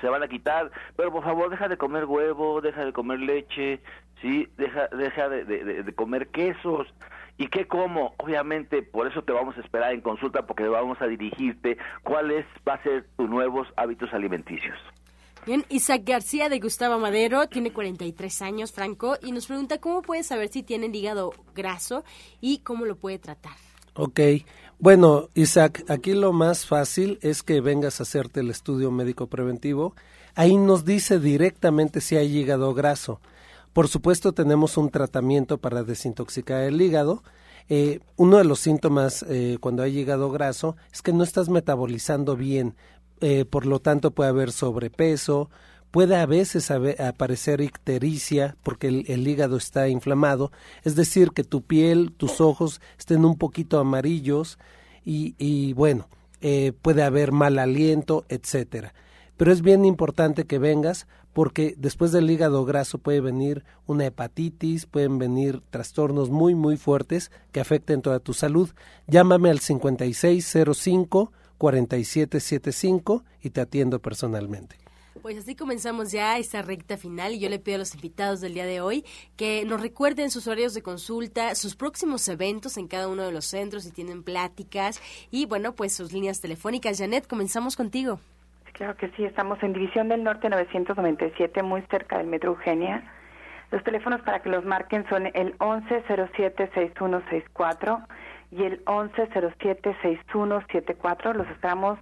se van a quitar. Pero por favor, deja de comer huevo, deja de comer leche, sí, deja, deja de, de comer quesos. ¿Y qué como? Obviamente, por eso te vamos a esperar en consulta porque vamos a dirigirte cuáles va a ser tus nuevos hábitos alimenticios. Bien, Isaac García de Gustavo Madero tiene 43 años, Franco, y nos pregunta cómo puede saber si tiene hígado graso y cómo lo puede tratar. Ok, bueno, Isaac, aquí lo más fácil es que vengas a hacerte el estudio médico preventivo. Ahí nos dice directamente si hay hígado graso. Por supuesto, tenemos un tratamiento para desintoxicar el hígado. Eh, uno de los síntomas eh, cuando hay hígado graso es que no estás metabolizando bien, eh, por lo tanto puede haber sobrepeso, puede a veces aparecer ictericia porque el, hígado está inflamado, es decir, que tu piel, tus ojos estén un poquito amarillos y, bueno, eh, puede haber mal aliento, etcétera. Pero es bien importante que vengas porque después del hígado graso puede venir una hepatitis, pueden venir trastornos muy muy fuertes que afecten toda tu salud. Llámame al 5605 4775 y te atiendo personalmente. Pues así comenzamos ya esta recta final y yo le pido a los invitados del día de hoy que nos recuerden sus horarios de consulta, sus próximos eventos en cada uno de los centros, si tienen pláticas y bueno, pues sus líneas telefónicas. Janet, comenzamos contigo. Claro que sí, estamos en División del Norte 997, muy cerca del Metro Eugenia. Los teléfonos para que los marquen son el 1107-6164 y el 1107-6174. Los esperamos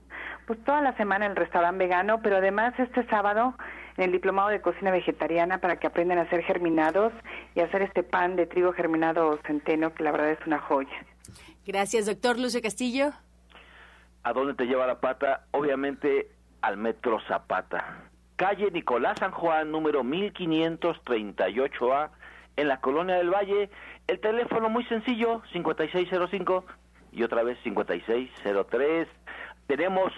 pues toda la semana en el restaurante vegano, pero además este sábado en el diplomado de cocina vegetariana para que aprendan a hacer germinados y hacer este pan de trigo germinado centeno que la verdad es una joya. Gracias, doctor Lucio Castillo. ¿A dónde te lleva la pata? Obviamente al Metro Zapata. Calle Nicolás San Juan, número 1538A, en la Colonia del Valle. El teléfono muy sencillo, 5605 y otra vez 5603. Tenemos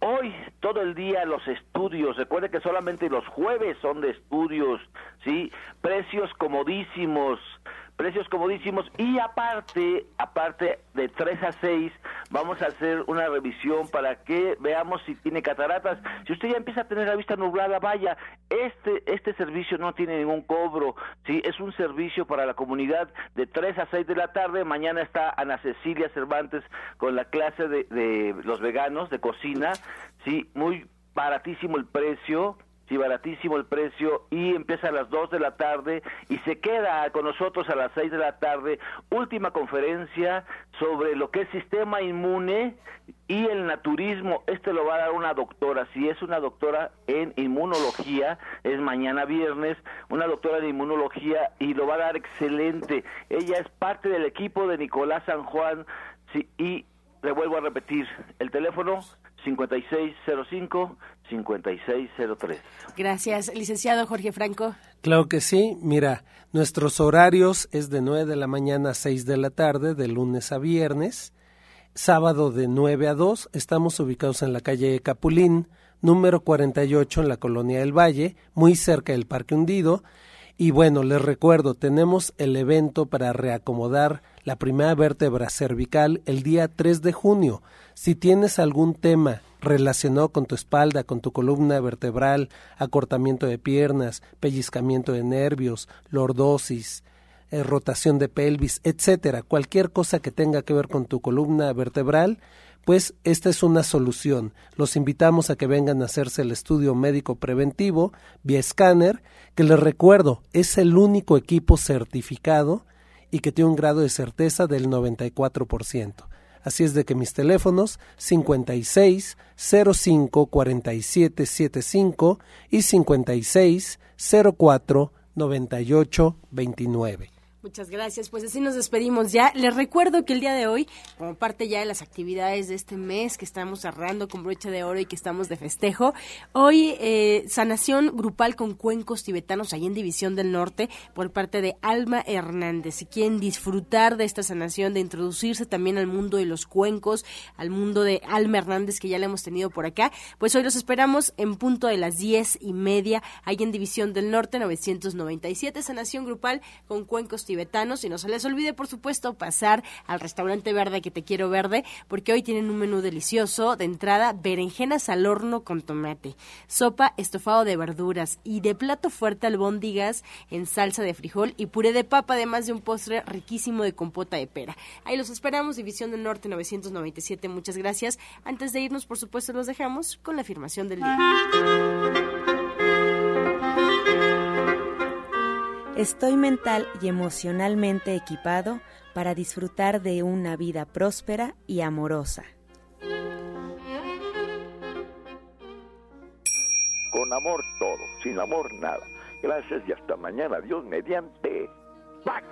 hoy todo el día los estudios. Recuerde que solamente los jueves son de estudios, ¿sí? Precios comodísimos precios comodísimos y aparte, aparte de 3 a 6, vamos a hacer una revisión para que veamos si tiene cataratas. Si usted ya empieza a tener la vista nublada, vaya, este este servicio no tiene ningún cobro, sí, es un servicio para la comunidad de 3 a 6 de la tarde. Mañana está Ana Cecilia Cervantes con la clase de, de los veganos de cocina, sí, muy baratísimo el precio, sí, baratísimo el precio y empieza a las 2 de la tarde y se queda con nosotros a las 6 de la tarde, última conferencia sobre lo que es sistema inmune y el naturismo. Este lo va a dar una doctora, si es una doctora en inmunología, es mañana viernes, una doctora de inmunología y lo va a dar excelente. Ella es parte del equipo de Nicolás San Juan y le vuelvo a repetir, el teléfono 5605-5603. Gracias, licenciado Jorge Franco. Claro que sí. Mira, nuestros horarios es de 9 de la mañana a 6 de la tarde, de lunes a viernes. Sábado de 9 a 2. Estamos ubicados en la calle Capulín, número 48 en la Colonia del Valle, muy cerca del Parque Hundido. Y bueno, les recuerdo, tenemos el evento para reacomodar la primera vértebra cervical el día 3 de junio. Si tienes algún tema relacionado con tu espalda, con tu columna vertebral, acortamiento de piernas, pellizcamiento de nervios, lordosis, eh, rotación de pelvis, etcétera, cualquier cosa que tenga que ver con tu columna vertebral, pues esta es una solución. Los invitamos a que vengan a hacerse el estudio médico preventivo vía escáner, que les recuerdo, es el único equipo certificado y que tiene un grado de certeza del 94%. Así es de que mis teléfonos 56 05 47 75 y 56 04 98 29. Muchas gracias. Pues así nos despedimos ya. Les recuerdo que el día de hoy, como parte ya de las actividades de este mes que estamos cerrando con brocha de oro y que estamos de festejo, hoy eh, sanación grupal con cuencos tibetanos ahí en División del Norte por parte de Alma Hernández. Si quieren disfrutar de esta sanación, de introducirse también al mundo de los cuencos, al mundo de Alma Hernández que ya la hemos tenido por acá, pues hoy los esperamos en punto de las diez y media ahí en División del Norte 997, sanación grupal con cuencos tibetanos y no se les olvide por supuesto pasar al restaurante verde que te quiero verde porque hoy tienen un menú delicioso de entrada berenjenas al horno con tomate, sopa estofado de verduras y de plato fuerte albóndigas en salsa de frijol y puré de papa además de un postre riquísimo de compota de pera. Ahí los esperamos, División del Norte 997, muchas gracias. Antes de irnos, por supuesto, los dejamos con la afirmación del día. Estoy mental y emocionalmente equipado para disfrutar de una vida próspera y amorosa. Con amor todo, sin amor nada. Gracias y hasta mañana. Dios mediante. Pax.